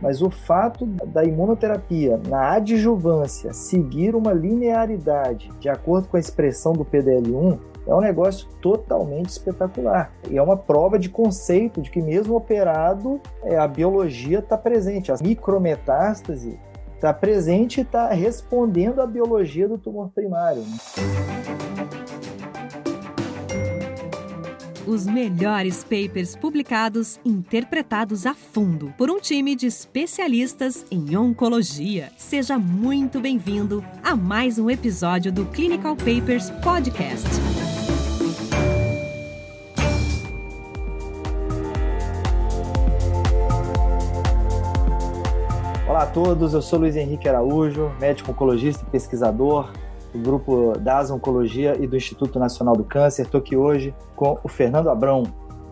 Mas o fato da imunoterapia na adjuvância seguir uma linearidade de acordo com a expressão do PDL1 é um negócio totalmente espetacular. E é uma prova de conceito de que, mesmo operado, é, a biologia está presente. A micrometástase está presente e está respondendo à biologia do tumor primário. Né? Os melhores papers publicados, interpretados a fundo por um time de especialistas em oncologia. Seja muito bem-vindo a mais um episódio do Clinical Papers Podcast. Olá a todos, eu sou Luiz Henrique Araújo, médico oncologista e pesquisador do grupo da Oncologia e do Instituto Nacional do Câncer. Estou aqui hoje com o Fernando Abrão.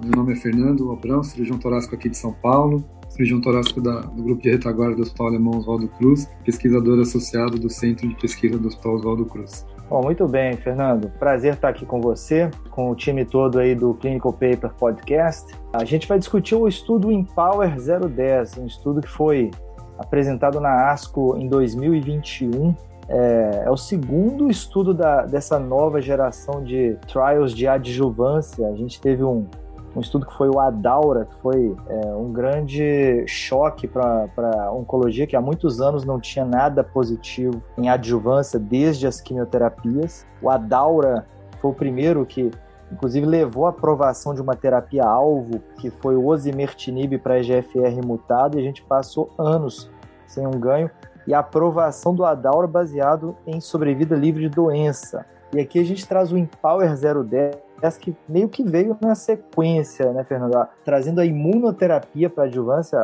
Meu nome é Fernando Abrão, cirurgião torácico aqui de São Paulo, cirurgião torácico da, do grupo de retaguarda do Hospital Alemão Oswaldo Cruz, pesquisador associado do Centro de Pesquisa do Hospital Oswaldo Cruz. Bom, muito bem, Fernando. Prazer estar aqui com você, com o time todo aí do Clinical Paper Podcast. A gente vai discutir o estudo Empower 010, um estudo que foi apresentado na ASCO em 2021. É, é o segundo estudo da, dessa nova geração de trials de adjuvância. A gente teve um, um estudo que foi o ADAURA, que foi é, um grande choque para a oncologia, que há muitos anos não tinha nada positivo em adjuvância, desde as quimioterapias. O ADAURA foi o primeiro que inclusive levou à aprovação de uma terapia-alvo, que foi o osimertinib para EGFR mutado, e a gente passou anos sem um ganho, e a aprovação do Adaura baseado em sobrevida livre de doença. E aqui a gente traz o Empower 010, que meio que veio na sequência, né, Fernando? Trazendo a imunoterapia para adjuvância,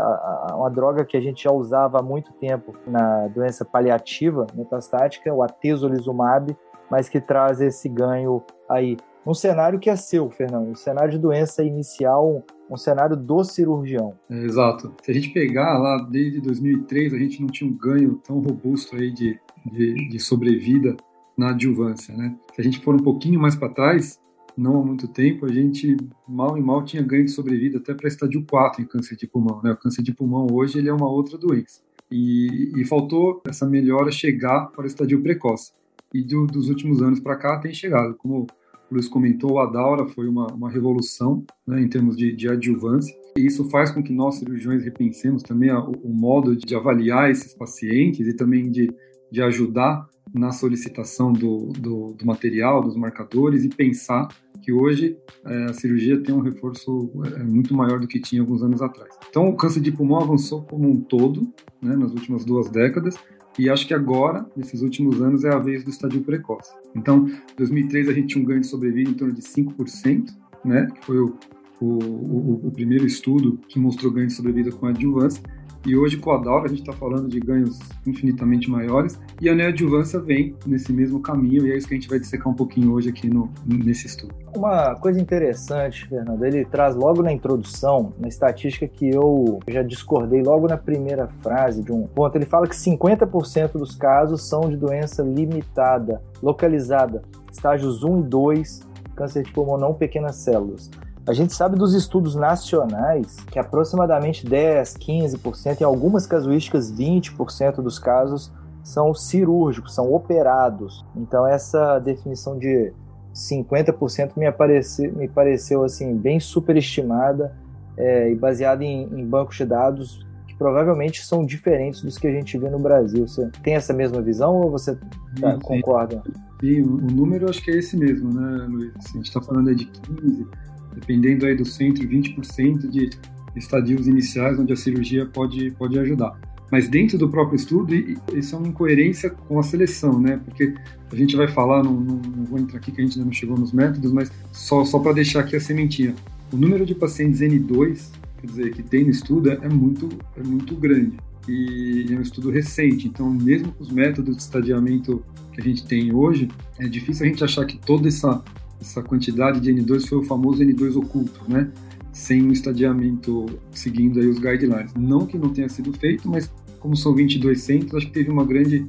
uma droga que a gente já usava há muito tempo na doença paliativa metastática, o atezolizumab, mas que traz esse ganho aí um cenário que é seu, Fernando, um cenário de doença inicial, um cenário do cirurgião. É, exato. Se a gente pegar lá desde 2003, a gente não tinha um ganho tão robusto aí de, de, de sobrevida na adjuvância, né? Se a gente for um pouquinho mais para trás, não há muito tempo, a gente mal e mal tinha ganho de sobrevida até para estádio 4 em câncer de pulmão, né? O câncer de pulmão hoje ele é uma outra doença. E, e faltou essa melhora chegar para o estadio precoce. E do, dos últimos anos para cá tem chegado, como Luiz comentou, a Daura foi uma, uma revolução né, em termos de, de adjuvância. E isso faz com que nós, cirurgiões, repensemos também a, o modo de avaliar esses pacientes e também de, de ajudar na solicitação do, do, do material, dos marcadores e pensar que hoje é, a cirurgia tem um reforço é, muito maior do que tinha alguns anos atrás. Então, o câncer de pulmão avançou como um todo né, nas últimas duas décadas e acho que agora, nesses últimos anos, é a vez do estadio precoce. Então, em 2003 a gente tinha um ganho de sobrevida em torno de 5%, né, que foi o, o, o, o primeiro estudo que mostrou ganho de sobrevida com adjuvância. E hoje com a Daura a gente está falando de ganhos infinitamente maiores e a neoadjuvância vem nesse mesmo caminho e é isso que a gente vai dissecar um pouquinho hoje aqui no, nesse estudo. Uma coisa interessante, Fernando, ele traz logo na introdução, na estatística que eu já discordei logo na primeira frase de um ponto, ele fala que 50% dos casos são de doença limitada, localizada, estágios 1 e 2, câncer de pulmão não pequenas células. A gente sabe dos estudos nacionais que aproximadamente 10, 15%, em algumas casuísticas 20% dos casos são cirúrgicos, são operados. Então essa definição de 50% me, apareci, me pareceu assim bem superestimada é, e baseada em, em bancos de dados que provavelmente são diferentes dos que a gente vê no Brasil. Você tem essa mesma visão ou você tá, concorda? Sim, o número acho que é esse mesmo, né, Luiz? A gente está falando aí de 15, dependendo aí do centro, 20% de estadios iniciais onde a cirurgia pode, pode ajudar. Mas dentro do próprio estudo, isso é uma incoerência com a seleção, né? Porque a gente vai falar, não, não, não vou entrar aqui que a gente ainda não chegou nos métodos, mas só, só para deixar aqui a sementinha. O número de pacientes N2, quer dizer, que tem no estudo, é muito, é muito grande. E é um estudo recente, então mesmo com os métodos de estadiamento que a gente tem hoje, é difícil a gente achar que toda essa essa quantidade de N2 foi o famoso N2 oculto, né? Sem um estadiamento seguindo aí os guidelines. Não que não tenha sido feito, mas como são 22 centros, acho que teve uma grande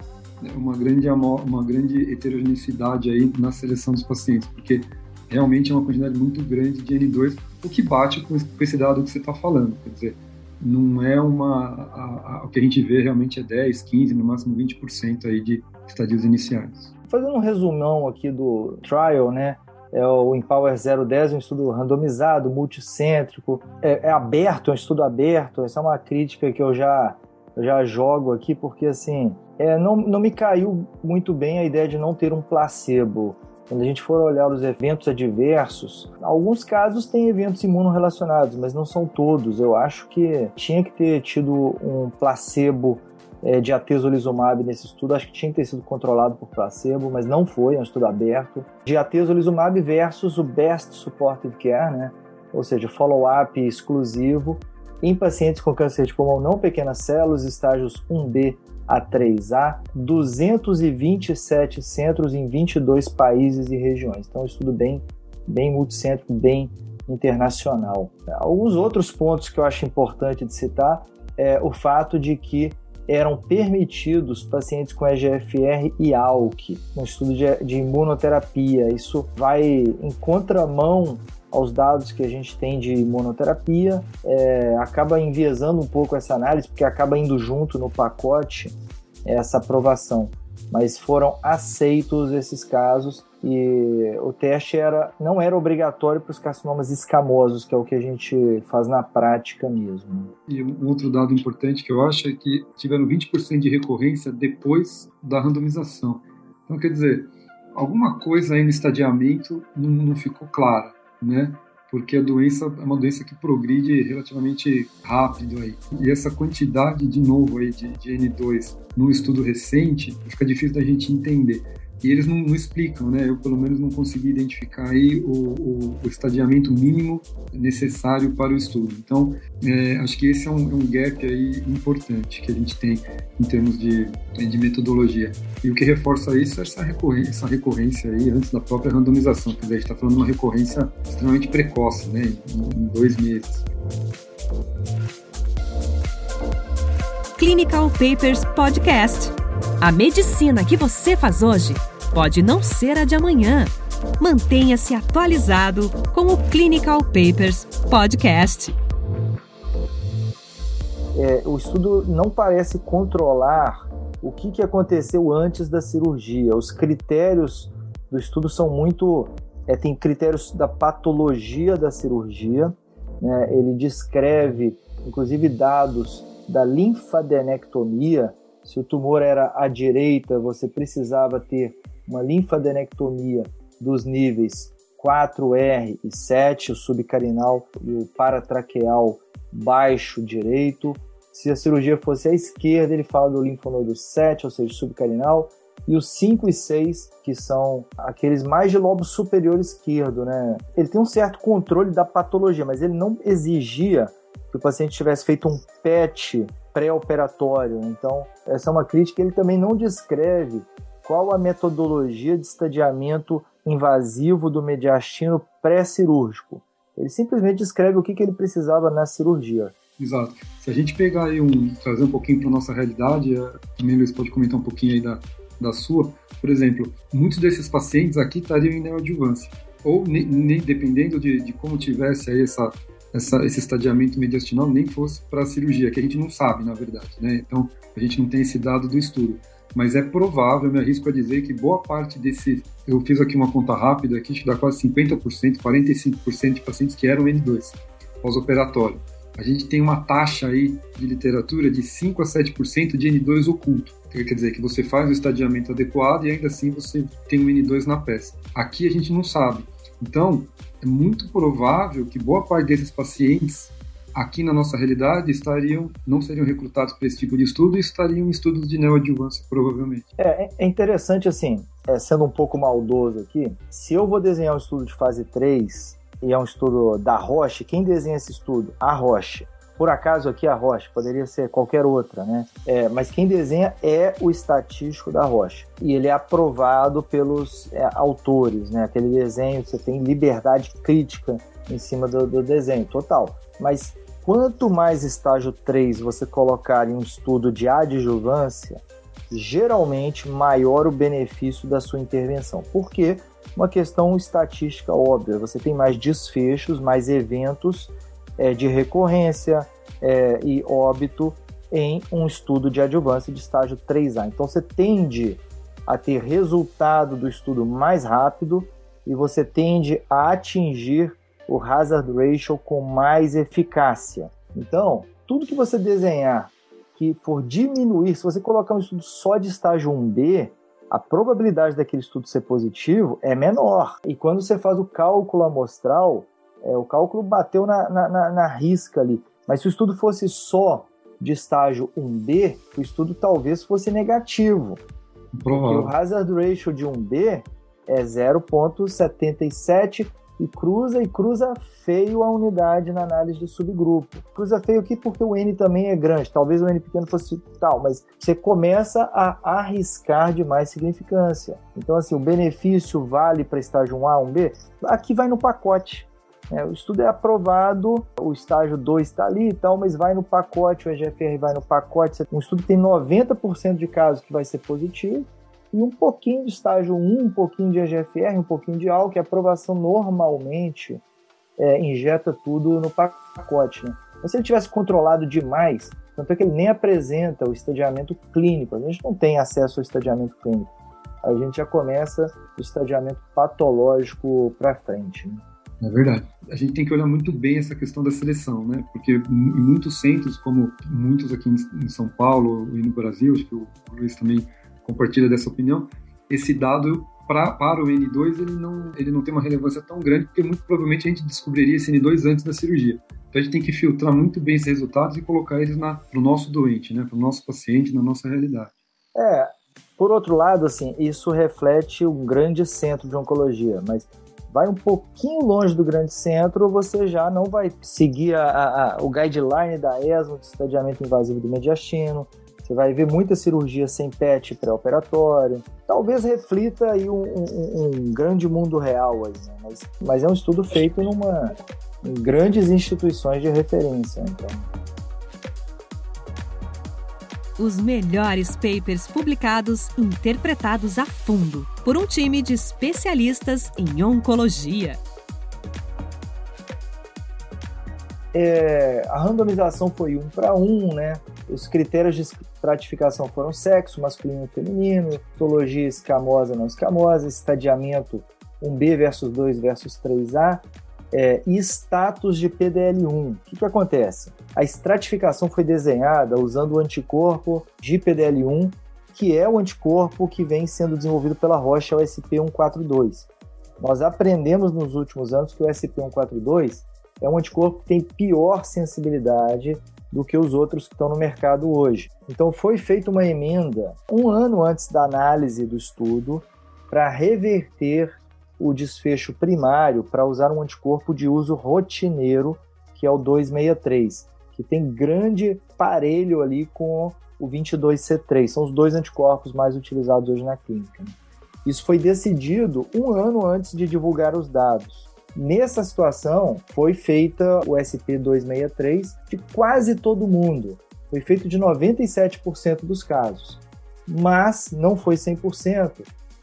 uma grande uma grande heterogeneidade aí na seleção dos pacientes, porque realmente é uma quantidade muito grande de N2, o que bate com esse dado que você está falando. Quer dizer, não é uma. A, a, o que a gente vê realmente é 10, 15, no máximo 20% aí de estadios iniciais. Fazendo um resumão aqui do trial, né? É o Empower 010, um estudo randomizado, multicêntrico, é, é aberto, é um estudo aberto. Essa é uma crítica que eu já, eu já jogo aqui, porque assim, é, não, não me caiu muito bem a ideia de não ter um placebo. Quando a gente for olhar os eventos adversos, alguns casos têm eventos imunorrelacionados, mas não são todos. Eu acho que tinha que ter tido um placebo é, de atezolizumab nesse estudo. Acho que tinha que ter sido controlado por placebo, mas não foi, é um estudo aberto. De atezolizumab versus o Best Supportive Care, né? ou seja, follow-up exclusivo em pacientes com câncer de pulmão não pequenas células, estágios 1B a 3A, 227 centros em 22 países e regiões. Então, um estudo bem, bem multicêntrico, bem internacional. Alguns outros pontos que eu acho importante de citar é o fato de que eram permitidos pacientes com EGFR e ALK no estudo de, de imunoterapia. Isso vai em contramão aos dados que a gente tem de imunoterapia, é, acaba enviesando um pouco essa análise, porque acaba indo junto no pacote essa aprovação. Mas foram aceitos esses casos e o teste era, não era obrigatório para os carcinomas escamosos, que é o que a gente faz na prática mesmo. E um outro dado importante que eu acho é que tiveram 20% de recorrência depois da randomização. Então, quer dizer, alguma coisa aí no estadiamento não, não ficou clara né? Porque a doença é uma doença que progride relativamente rápido aí. E essa quantidade, de novo, aí, de, de N2 num estudo recente, fica difícil da gente entender e eles não, não, explicam, né? Eu pelo menos não consegui identificar aí o, o, o estadiamento mínimo necessário para o estudo. Então, é, acho que esse é um, é um, gap aí importante que a gente tem em termos de, de metodologia. E o que reforça isso é essa recorrência, essa recorrência aí antes da própria randomização. Quer dizer, a gente está falando de uma recorrência extremamente precoce, né? Em, em dois meses. Clinical Papers Podcast. A medicina que você faz hoje pode não ser a de amanhã. Mantenha-se atualizado com o Clinical Papers Podcast. É, o estudo não parece controlar o que, que aconteceu antes da cirurgia. Os critérios do estudo são muito. É, tem critérios da patologia da cirurgia. Né? Ele descreve, inclusive, dados da linfadenectomia. Se o tumor era à direita, você precisava ter uma linfadenectomia dos níveis 4R e 7, o subcarinal e o paratraqueal baixo direito. Se a cirurgia fosse à esquerda, ele fala do linfonodo 7, ou seja, subcarinal, e os 5 e 6, que são aqueles mais de lobo superior esquerdo, né? Ele tem um certo controle da patologia, mas ele não exigia que o paciente tivesse feito um PET pré-operatório. Então, essa é uma crítica. Ele também não descreve qual a metodologia de estadiamento invasivo do mediastino pré-cirúrgico. Ele simplesmente descreve o que, que ele precisava na cirurgia. Exato. Se a gente pegar aí um, trazer um pouquinho para nossa realidade, é, também Luiz pode comentar um pouquinho aí da, da sua. Por exemplo, muitos desses pacientes aqui estariam em neoadjuvância. Ou, dependendo de, de como tivesse aí essa, essa, esse estadiamento mediastinal, nem fosse para a cirurgia, que a gente não sabe, na verdade. Né? Então, a gente não tem esse dado do estudo mas é provável, me arrisco a dizer que boa parte desse, eu fiz aqui uma conta rápida aqui, que dá quase 50%, 45% de pacientes que eram N2 pós-operatório. A gente tem uma taxa aí de literatura de 5 a 7% de N2 oculto. Quer dizer que você faz o estadiamento adequado e ainda assim você tem um N2 na peça. Aqui a gente não sabe. Então, é muito provável que boa parte desses pacientes aqui na nossa realidade estariam não seriam recrutados para esse tipo de estudo e estariam em estudos de neoadjuvância, provavelmente. É, é interessante assim, é, sendo um pouco maldoso aqui, se eu vou desenhar um estudo de fase 3 e é um estudo da Roche, quem desenha esse estudo? A Roche. Por acaso aqui a Roche, poderia ser qualquer outra, né? É, mas quem desenha é o estatístico da Roche. E ele é aprovado pelos é, autores, né? Aquele desenho, você tem liberdade crítica em cima do, do desenho, total. Mas Quanto mais estágio 3 você colocar em um estudo de adjuvância, geralmente maior o benefício da sua intervenção. Por quê? Uma questão estatística óbvia. Você tem mais desfechos, mais eventos é, de recorrência, é, e óbito em um estudo de adjuvância de estágio 3A. Então você tende a ter resultado do estudo mais rápido e você tende a atingir o hazard ratio com mais eficácia. Então, tudo que você desenhar que for diminuir, se você colocar um estudo só de estágio 1B, a probabilidade daquele estudo ser positivo é menor. E quando você faz o cálculo amostral, é, o cálculo bateu na, na, na, na risca ali. Mas se o estudo fosse só de estágio 1B, o estudo talvez fosse negativo. Provável. Porque o hazard ratio de 1B é 0,77 e cruza e cruza feio a unidade na análise de subgrupo. Cruza feio aqui porque o N também é grande, talvez o N pequeno fosse tal, mas você começa a arriscar de mais significância. Então, assim, o benefício vale para estágio 1A, 1B? Aqui vai no pacote. É, o estudo é aprovado, o estágio 2 está ali e tal, mas vai no pacote, o EGFR vai no pacote. Um estudo tem 90% de casos que vai ser positivo, e um pouquinho de estágio 1, um pouquinho de EGFR, um pouquinho de AL, que a aprovação normalmente é, injeta tudo no pacote. Né? Mas se ele tivesse controlado demais, tanto é que ele nem apresenta o estadiamento clínico, a gente não tem acesso ao estadiamento clínico. A gente já começa o estadiamento patológico para frente. Né? É verdade. A gente tem que olhar muito bem essa questão da seleção, né? Porque em muitos centros, como muitos aqui em São Paulo e no Brasil, acho que o Luiz também compartilha dessa opinião, esse dado pra, para o N2 ele não, ele não tem uma relevância tão grande, porque muito provavelmente a gente descobriria esse N2 antes da cirurgia. Então a gente tem que filtrar muito bem esses resultados e colocar eles para o nosso doente, né, para o nosso paciente, na nossa realidade. É, por outro lado, assim, isso reflete um grande centro de oncologia, mas vai um pouquinho longe do grande centro, você já não vai seguir a, a, a, o guideline da ESMO de estadiamento invasivo do mediastino, você vai ver muita cirurgia sem PET pré-operatório. Talvez reflita aí um, um, um grande mundo real aí, né? mas, mas, é um estudo feito numa, em grandes instituições de referência. Então. Os melhores papers publicados interpretados a fundo por um time de especialistas em oncologia. É, a randomização foi um para um, né? Os critérios de estratificação foram sexo, masculino e feminino, histologia escamosa, não escamosa, estadiamento 1B versus 2 versus 3A é, e status de PDL1. O que, que acontece? A estratificação foi desenhada usando o anticorpo de PDL1, que é o anticorpo que vem sendo desenvolvido pela Rocha, o SP142. Nós aprendemos nos últimos anos que o SP142 é um anticorpo que tem pior sensibilidade do que os outros que estão no mercado hoje. Então foi feita uma emenda um ano antes da análise do estudo para reverter o desfecho primário para usar um anticorpo de uso rotineiro, que é o 263, que tem grande parelho ali com o 22C3. São os dois anticorpos mais utilizados hoje na clínica. Isso foi decidido um ano antes de divulgar os dados. Nessa situação, foi feita o SP263 de quase todo mundo. Foi feito de 97% dos casos. Mas não foi 100%.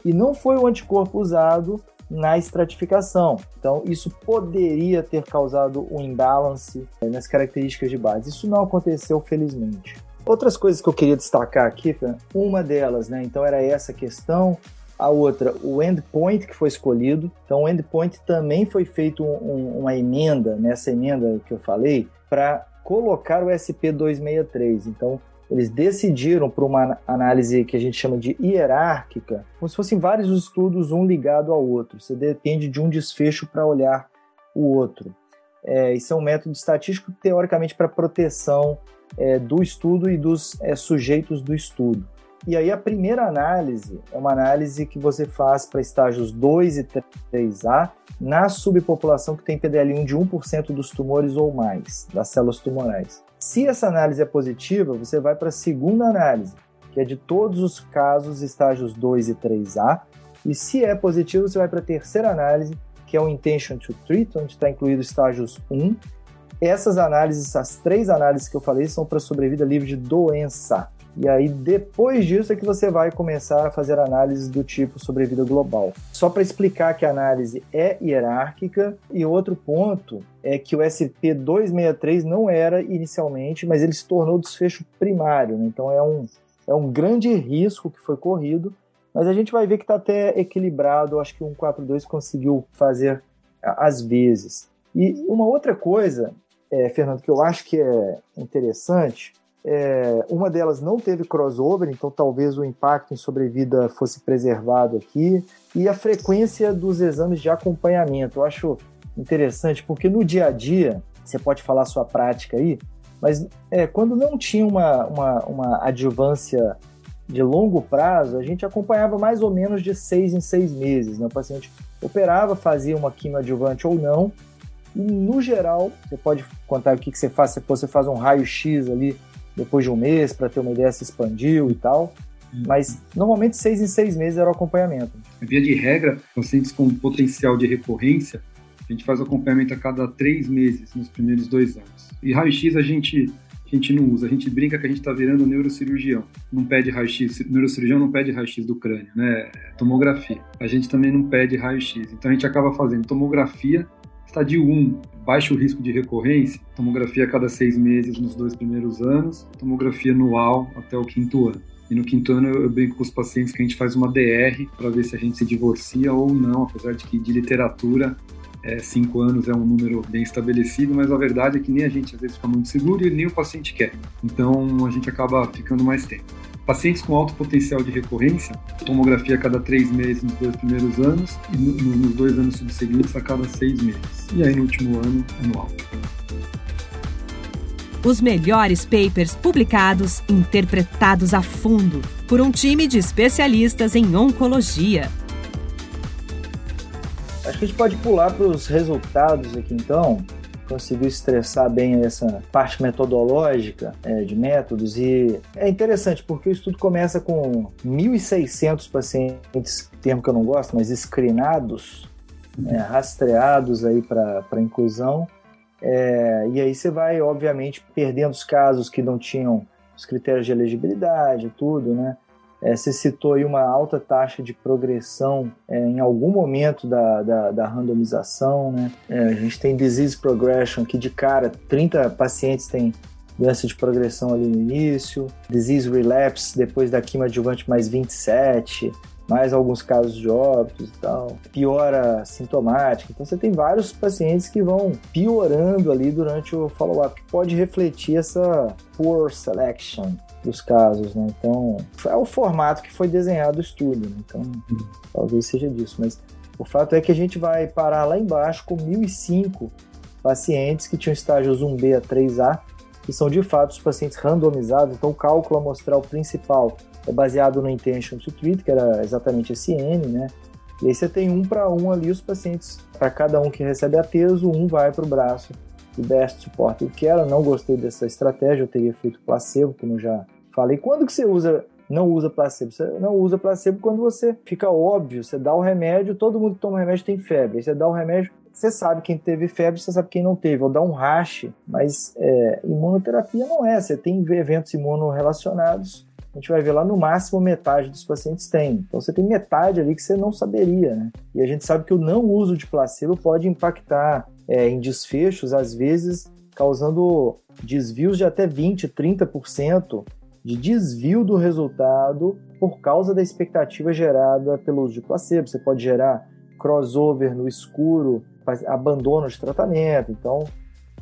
E não foi o anticorpo usado na estratificação. Então, isso poderia ter causado um imbalance eh, nas características de base. Isso não aconteceu, felizmente. Outras coisas que eu queria destacar aqui, uma delas, né? Então, era essa questão a outra, o endpoint que foi escolhido. Então, o endpoint também foi feito um, uma emenda, nessa emenda que eu falei, para colocar o SP263. Então, eles decidiram por uma análise que a gente chama de hierárquica, como se fossem vários estudos, um ligado ao outro. Você depende de um desfecho para olhar o outro. É, isso é um método estatístico, teoricamente, para proteção é, do estudo e dos é, sujeitos do estudo. E aí a primeira análise é uma análise que você faz para estágios 2 e 3A na subpopulação que tem PDL1 de 1% dos tumores ou mais, das células tumorais. Se essa análise é positiva, você vai para a segunda análise, que é de todos os casos estágios 2 e 3A. E se é positivo, você vai para a terceira análise, que é o Intention to Treat, onde está incluído estágios 1. Essas análises, as três análises que eu falei, são para sobrevida livre de doença. E aí, depois disso, é que você vai começar a fazer análises do tipo sobrevida global. Só para explicar que a análise é hierárquica. E outro ponto é que o SP263 não era inicialmente, mas ele se tornou desfecho primário. Né? Então, é um, é um grande risco que foi corrido. Mas a gente vai ver que está até equilibrado. Acho que o 142 conseguiu fazer às vezes. E uma outra coisa, é, Fernando, que eu acho que é interessante é, uma delas não teve crossover, então talvez o impacto em sobrevida fosse preservado aqui. E a frequência dos exames de acompanhamento. Eu acho interessante, porque no dia a dia, você pode falar sua prática aí, mas é, quando não tinha uma, uma, uma adjuvância de longo prazo, a gente acompanhava mais ou menos de seis em seis meses. Né? O paciente operava, fazia uma quimioadjuvante ou não, e no geral, você pode contar o que, que você faz, se você faz um raio-x ali depois de um mês, para ter uma ideia se expandiu e tal. Mas normalmente seis em seis meses era o acompanhamento. Via de regra, pacientes com potencial de recorrência, a gente faz o acompanhamento a cada três meses nos primeiros dois anos. E raio-x a gente a gente não usa. A gente brinca que a gente está virando neurocirurgião. Não pede raio-x. Neurocirurgião não pede raio-x do crânio, né? É tomografia. A gente também não pede raio-x. Então a gente acaba fazendo tomografia Estadio 1, baixo risco de recorrência, tomografia a cada seis meses nos dois primeiros anos, tomografia anual até o quinto ano. E no quinto ano eu brinco com os pacientes que a gente faz uma DR para ver se a gente se divorcia ou não, apesar de que de literatura é, cinco anos é um número bem estabelecido, mas a verdade é que nem a gente às vezes fica muito seguro e nem o paciente quer. Então a gente acaba ficando mais tempo. Pacientes com alto potencial de recorrência, tomografia a cada três meses nos dois primeiros anos e no, nos dois anos subsequentes a cada seis meses. E aí no último ano, anual. Os melhores papers publicados, interpretados a fundo por um time de especialistas em oncologia. Acho que a gente pode pular para os resultados aqui então conseguiu estressar bem essa parte metodológica é, de métodos e é interessante porque o estudo começa com 1.600 pacientes, termo que eu não gosto, mas screenados, né, rastreados aí para inclusão é, e aí você vai, obviamente, perdendo os casos que não tinham os critérios de elegibilidade, tudo, né? É, você citou aí uma alta taxa de progressão é, em algum momento da, da, da randomização, né? É, a gente tem disease progression, que de cara 30 pacientes têm doença de progressão ali no início, disease relapse depois da quimioadjuvante mais 27, mais alguns casos de óbitos e tal, piora sintomática. Então você tem vários pacientes que vão piorando ali durante o follow-up, que pode refletir essa poor selection dos casos, né? Então, é o formato que foi desenhado o estudo, né? então talvez seja disso, mas o fato é que a gente vai parar lá embaixo com 1.005 pacientes que tinham estágios 1B a 3A, que são de fato os pacientes randomizados, então o cálculo amostral principal é baseado no intention to treat, que era exatamente esse N, né? E aí você tem um para um ali os pacientes, para cada um que recebe a um vai para o braço de best support que era. Não gostei dessa estratégia, eu teria feito placebo, como eu já falei. Quando que você usa não usa placebo. Você não usa placebo quando você fica óbvio, você dá o remédio, todo mundo que toma remédio tem febre. Aí você dá o remédio, você sabe quem teve febre, você sabe quem não teve, ou dá um rash. Mas é, imunoterapia não é, você tem eventos imunorrelacionados a gente vai ver lá no máximo metade dos pacientes tem. Então você tem metade ali que você não saberia, né? E a gente sabe que o não uso de placebo pode impactar é, em desfechos, às vezes causando desvios de até 20, 30% de desvio do resultado por causa da expectativa gerada pelo uso de placebo. Você pode gerar crossover no escuro, abandono de tratamento. Então,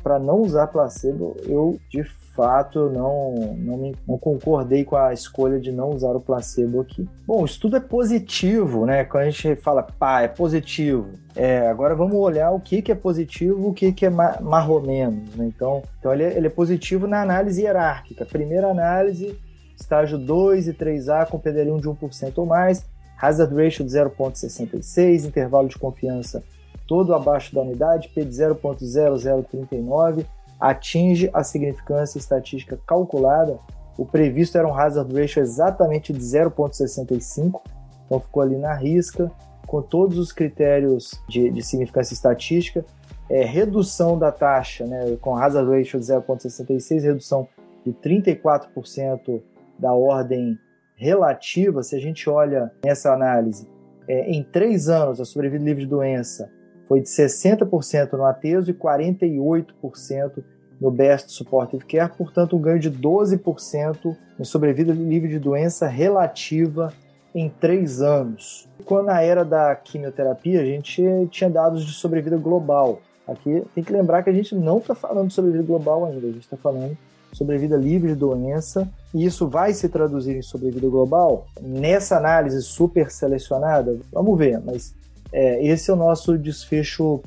para não usar placebo, eu de fato não, não, me, não concordei com a escolha de não usar o placebo aqui. Bom, estudo é positivo, né? Quando a gente fala, pá, é positivo. É, agora vamos olhar o que, que é positivo o que, que é marromenos. Né? Então, então ele, é, ele é positivo na análise hierárquica. Primeira análise, estágio 2 e 3A com PDL1 de 1% ou mais, hazard ratio de 0,66, intervalo de confiança todo abaixo da unidade, P de 0,0039, atinge a significância estatística calculada. O previsto era um hazard ratio exatamente de 0,65, então ficou ali na risca, com todos os critérios de, de significância estatística. É, redução da taxa, né, com hazard ratio de 0,66, redução de 34% da ordem relativa, se a gente olha nessa análise, é, em três anos a sobrevida livre de doença foi de 60% no ateso e 48% no Best Supportive Care, portanto um ganho de 12% em sobrevida livre de doença relativa em três anos. Quando na era da quimioterapia a gente tinha dados de sobrevida global. Aqui tem que lembrar que a gente não está falando de sobrevida global ainda, a gente está falando sobrevida livre de doença, e isso vai se traduzir em sobrevida global? Nessa análise super selecionada, vamos ver, mas é, esse é o nosso desfecho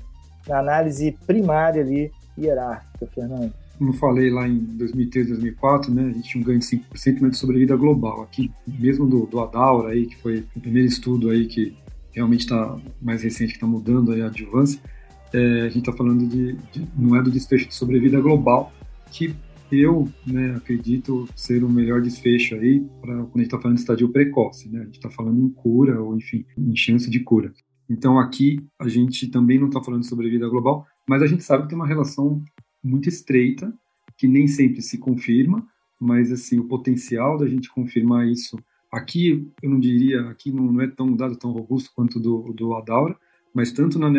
na análise primária ali, hierárquica, Fernando. Como falei lá em 2003, 2004, né, a gente tinha um ganho de 5% de sobrevida global. Aqui, mesmo do, do Adaura, aí, que foi o primeiro estudo aí que realmente está mais recente, que está mudando aí a adjuvância, é, a gente está falando de, de, não é do desfecho de sobrevida global, que eu né, acredito ser o melhor desfecho aí para quando a gente está falando de estadio precoce, né? A gente está falando em cura ou enfim, em chance de cura. Então aqui a gente também não está falando sobre vida global, mas a gente sabe que tem uma relação muito estreita que nem sempre se confirma, mas assim o potencial da gente confirmar isso aqui eu não diria aqui não, não é tão dado tão robusto quanto do do Adaura, mas tanto na,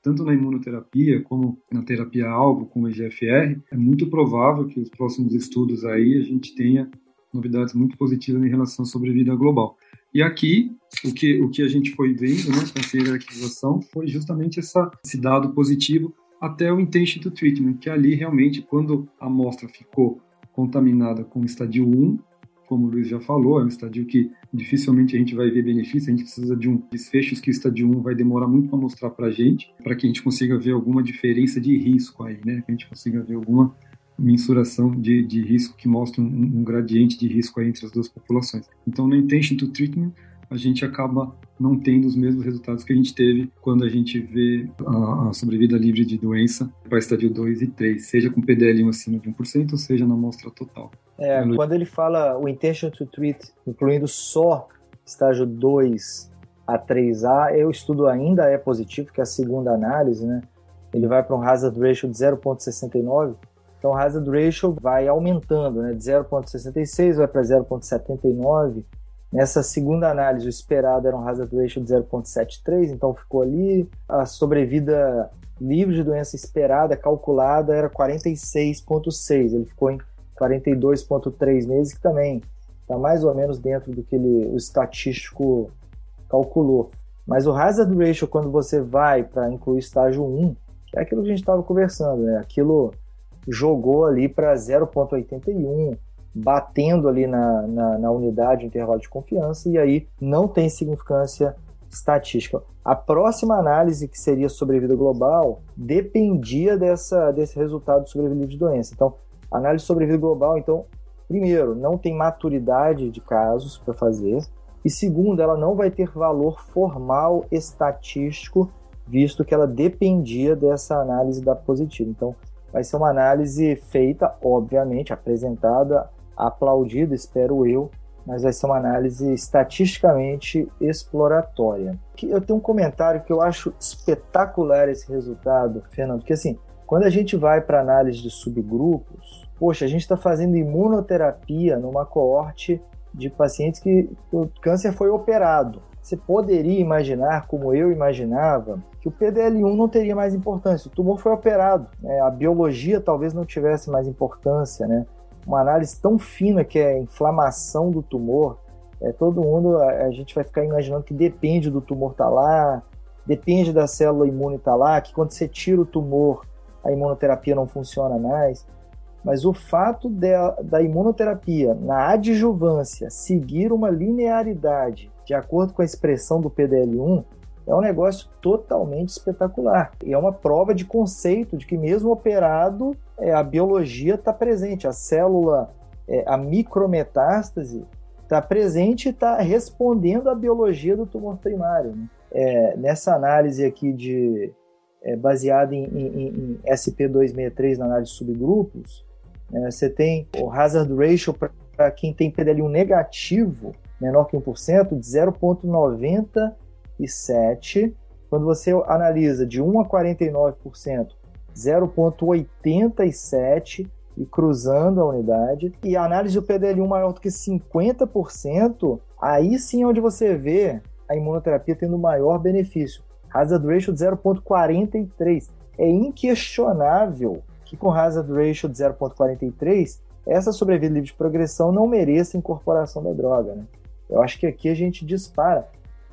tanto na imunoterapia como na terapia alvo com o EGFR, é muito provável que os próximos estudos aí a gente tenha novidades muito positivas em relação à sobrevida global. E aqui, o que, o que a gente foi vendo né, com essa hierarquização foi justamente essa, esse dado positivo até o intention to treatment, que ali realmente, quando a amostra ficou contaminada com o estadio 1, como o Luiz já falou, é um estadio que dificilmente a gente vai ver benefício, a gente precisa de um desfechos que o estadio 1 vai demorar muito para mostrar para a gente, para que a gente consiga ver alguma diferença de risco aí, né? Que a gente consiga ver alguma mensuração de, de risco que mostre um, um gradiente de risco entre as duas populações. Então, no intention to treatment, a gente acaba não tendo os mesmos resultados que a gente teve quando a gente vê a, a sobrevida livre de doença para estadio 2 e 3, seja com PDL1 acima de 1%, ou seja na amostra total. É, quando ele fala o intention to treat, incluindo só estágio 2 a 3A, o estudo ainda é positivo, que é a segunda análise, né? Ele vai para um hazard ratio de 0,69, então o hazard ratio vai aumentando, né? De 0,66 vai para 0,79. Nessa segunda análise, o esperado era um hazard ratio de 0,73, então ficou ali. A sobrevida livre de doença esperada, calculada, era 46,6. Ele ficou em 42,3 meses, que também está mais ou menos dentro do que ele, o estatístico calculou. Mas o hazard ratio, quando você vai para incluir estágio 1, é aquilo que a gente estava conversando, né? Aquilo jogou ali para 0,81, batendo ali na, na, na unidade de intervalo de confiança, e aí não tem significância estatística. A próxima análise, que seria sobrevida global, dependia dessa, desse resultado de sobrevida de doença. Então, Análise sobre vida global, então, primeiro, não tem maturidade de casos para fazer, e segundo, ela não vai ter valor formal estatístico, visto que ela dependia dessa análise da positiva. Então, vai ser uma análise feita, obviamente, apresentada, aplaudida, espero eu, mas vai ser uma análise estatisticamente exploratória. Eu tenho um comentário que eu acho espetacular esse resultado, Fernando, que assim, quando a gente vai para análise de subgrupos, poxa, a gente está fazendo imunoterapia numa coorte de pacientes que o câncer foi operado. Você poderia imaginar, como eu imaginava, que o PDL1 não teria mais importância. O tumor foi operado. Né? A biologia talvez não tivesse mais importância. Né? Uma análise tão fina que é a inflamação do tumor, é, todo mundo, a, a gente vai ficar imaginando que depende do tumor estar tá lá, depende da célula imune estar tá lá, que quando você tira o tumor, a imunoterapia não funciona mais. Mas o fato de, da imunoterapia na adjuvância seguir uma linearidade de acordo com a expressão do PDL1 é um negócio totalmente espetacular. E é uma prova de conceito de que, mesmo operado, é, a biologia está presente, a célula, é, a micrometástase está presente e está respondendo à biologia do tumor primário. Né? É, nessa análise aqui de é, baseado em, em, em, SP263 na análise de subgrupos, é, você tem o hazard ratio para quem tem PDL1 negativo, menor que 1%, de 0,97. Quando você analisa de 1 a 49%, 0,87. e cruzando a unidade. E a análise do PDL1 maior do que 50%, aí sim é onde você vê a imunoterapia tendo maior benefício. Hazard ratio de 0,43. É inquestionável que com hazard ratio de 0,43, essa sobrevida livre de progressão não mereça incorporação da droga. Né? Eu acho que aqui a gente dispara.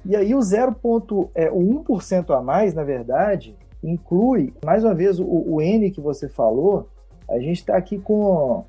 E aí o 0,1% é, a mais, na verdade, inclui, mais uma vez, o, o N que você falou, a gente está aqui com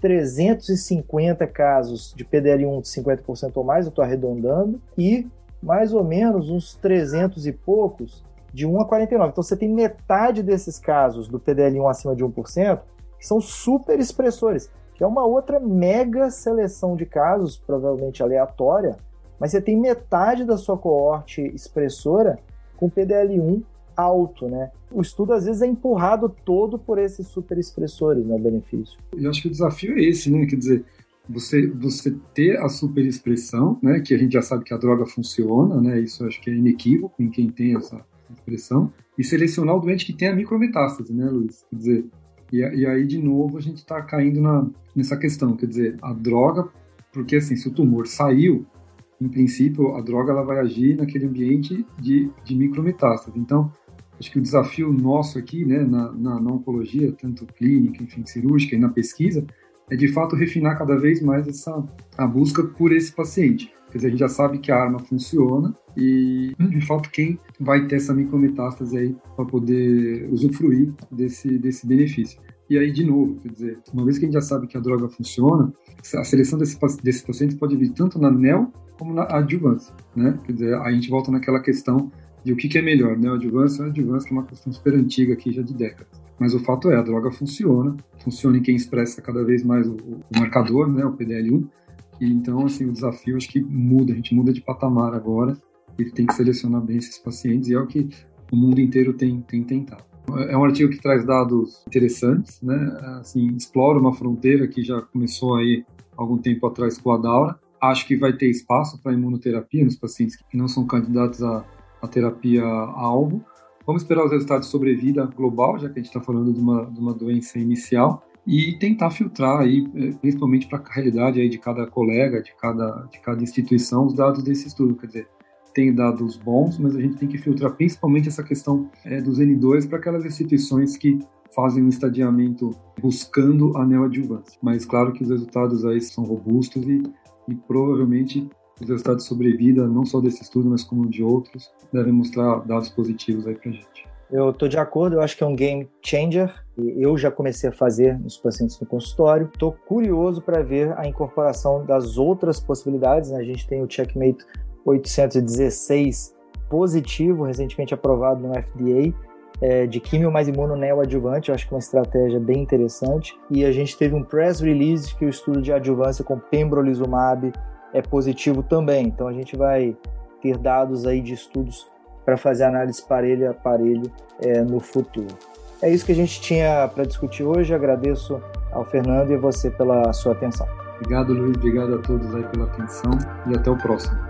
350 casos de PDL1 de 50% ou mais, eu estou arredondando, e mais ou menos uns 300 e poucos de 1 a 49. Então você tem metade desses casos do PDL1 acima de 1% que são super expressores, é uma outra mega seleção de casos, provavelmente aleatória, mas você tem metade da sua coorte expressora com PDL1 alto, né? O estudo às vezes é empurrado todo por esses super expressores, né, benefício. Eu acho que o desafio é esse, né? Quer dizer, você, você ter a super expressão, né? Que a gente já sabe que a droga funciona, né? Isso acho que é inequívoco em quem tem essa expressão. E selecionar o doente que tem a micrometástase, né, Luiz? Quer dizer, e, e aí de novo a gente está caindo na, nessa questão, quer dizer, a droga, porque assim, se o tumor saiu, em princípio, a droga ela vai agir naquele ambiente de, de micrometástase. Então, acho que o desafio nosso aqui, né, na, na, na, oncologia, tanto clínica, enfim, cirúrgica e na pesquisa, é de fato refinar cada vez mais essa a busca por esse paciente. Quer dizer, a gente já sabe que a arma funciona e, de fato, quem vai ter essa micrometástase aí para poder usufruir desse, desse benefício. E aí, de novo, quer dizer, uma vez que a gente já sabe que a droga funciona, a seleção desse, desse paciente pode vir tanto na NEL como na adjuvância, né? Quer dizer, a gente volta naquela questão de o que, que é melhor, né? Adjuvância ou adjuvância, que é uma questão super antiga aqui, já de décadas. Mas o fato é, a droga funciona, funciona em quem expressa cada vez mais o, o marcador, né? O PDL1. Então, assim, o desafio acho que muda, a gente muda de patamar agora e tem que selecionar bem esses pacientes e é o que o mundo inteiro tem, tem tentado. É um artigo que traz dados interessantes, né? Assim, explora uma fronteira que já começou aí algum tempo atrás com a Daura. Acho que vai ter espaço para imunoterapia nos pacientes que não são candidatos a a terapia alvo. Vamos esperar os resultados de sobrevida global, já que a gente está falando de uma, de uma doença inicial, e tentar filtrar aí, eh, principalmente para a realidade aí de cada colega, de cada, de cada instituição, os dados desse estudo. Quer dizer, tem dados bons, mas a gente tem que filtrar principalmente essa questão é, dos N2 para aquelas instituições que fazem um estadiamento buscando a neoadjuvância. Mas claro que os resultados aí são robustos e, e provavelmente os resultados de sobrevida, não só desse estudo, mas como de outros, devem mostrar dados positivos aí pra gente. Eu estou de acordo, eu acho que é um game changer. Eu já comecei a fazer nos pacientes no consultório. Estou curioso para ver a incorporação das outras possibilidades. Né? A gente tem o Checkmate 816 positivo, recentemente aprovado no FDA, é, de químio mais imuno neoadjuvante. Eu acho que é uma estratégia bem interessante. E a gente teve um press release que o estudo de adjuvância com pembrolizumab é positivo também. Então a gente vai ter dados aí de estudos para fazer análise parelho a parelho é, no futuro. É isso que a gente tinha para discutir hoje. Agradeço ao Fernando e a você pela sua atenção. Obrigado, Luiz. Obrigado a todos aí pela atenção e até o próximo.